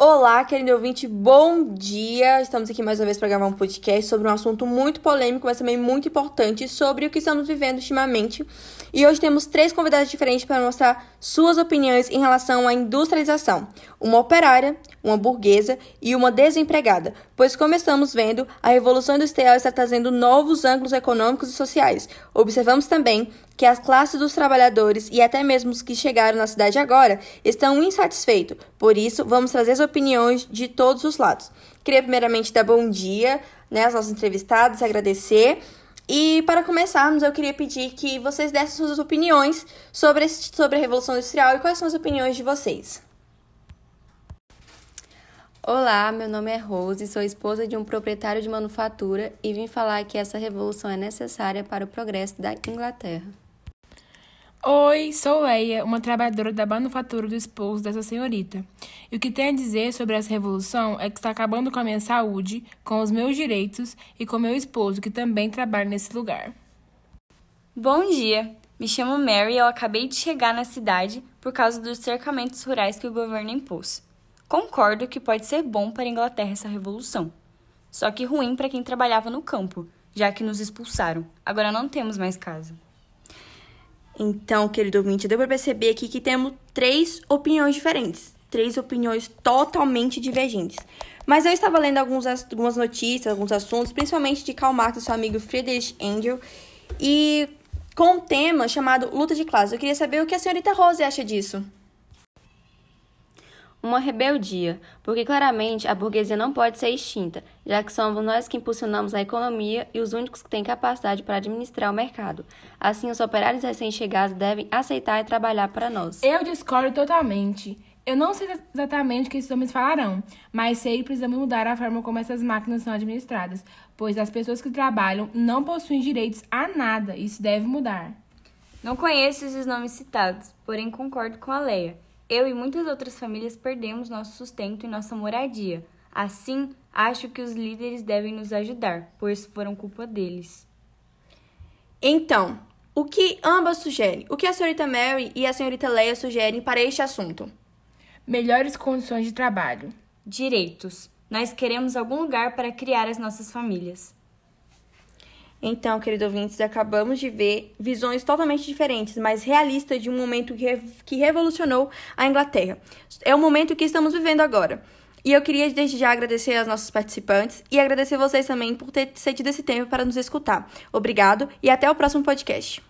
Olá, querido ouvinte, bom dia! Estamos aqui mais uma vez para gravar um podcast sobre um assunto muito polêmico, mas também muito importante sobre o que estamos vivendo ultimamente. E hoje temos três convidados diferentes para mostrar suas opiniões em relação à industrialização: uma operária, uma burguesa e uma desempregada. Pois, como estamos vendo, a revolução industrial está trazendo novos ângulos econômicos e sociais. Observamos também que as classes dos trabalhadores e até mesmo os que chegaram na cidade agora estão insatisfeitos. Por isso, vamos trazer as opiniões de todos os lados. Queria primeiramente dar bom dia né, aos nossos entrevistados, agradecer. E para começarmos, eu queria pedir que vocês dessem suas opiniões sobre, sobre a Revolução Industrial e quais são as opiniões de vocês. Olá, meu nome é Rose, sou esposa de um proprietário de manufatura e vim falar que essa revolução é necessária para o progresso da Inglaterra. Oi, sou Leia, uma trabalhadora da manufatura do esposo dessa senhorita. E o que tenho a dizer sobre essa revolução é que está acabando com a minha saúde, com os meus direitos e com meu esposo, que também trabalha nesse lugar. Bom dia, me chamo Mary e eu acabei de chegar na cidade por causa dos cercamentos rurais que o governo impôs. Concordo que pode ser bom para a Inglaterra essa revolução, só que ruim para quem trabalhava no campo, já que nos expulsaram. Agora não temos mais casa. Então, querido ouvinte, deu para perceber aqui que temos três opiniões diferentes, três opiniões totalmente divergentes. Mas eu estava lendo alguns, algumas notícias, alguns assuntos, principalmente de Karl Marx e seu amigo Friedrich Engels, e com um tema chamado luta de classes. Eu queria saber o que a senhorita Rose acha disso uma rebeldia, porque claramente a burguesia não pode ser extinta, já que somos nós que impulsionamos a economia e os únicos que têm capacidade para administrar o mercado. Assim, os operários recém-chegados devem aceitar e trabalhar para nós. Eu discordo totalmente. Eu não sei exatamente o que esses homens falarão, mas sei que precisamos mudar a forma como essas máquinas são administradas, pois as pessoas que trabalham não possuem direitos a nada e isso deve mudar. Não conheço esses nomes citados, porém concordo com a Leia. Eu e muitas outras famílias perdemos nosso sustento e nossa moradia. Assim, acho que os líderes devem nos ajudar, pois foram culpa deles. Então, o que ambas sugerem? O que a senhorita Mary e a senhorita Leia sugerem para este assunto? Melhores condições de trabalho. Direitos. Nós queremos algum lugar para criar as nossas famílias. Então, querido ouvintes, acabamos de ver visões totalmente diferentes, mas realistas de um momento que, que revolucionou a Inglaterra. É o momento que estamos vivendo agora. E eu queria desde já agradecer aos nossos participantes e agradecer vocês também por ter cedido esse tempo para nos escutar. Obrigado e até o próximo podcast.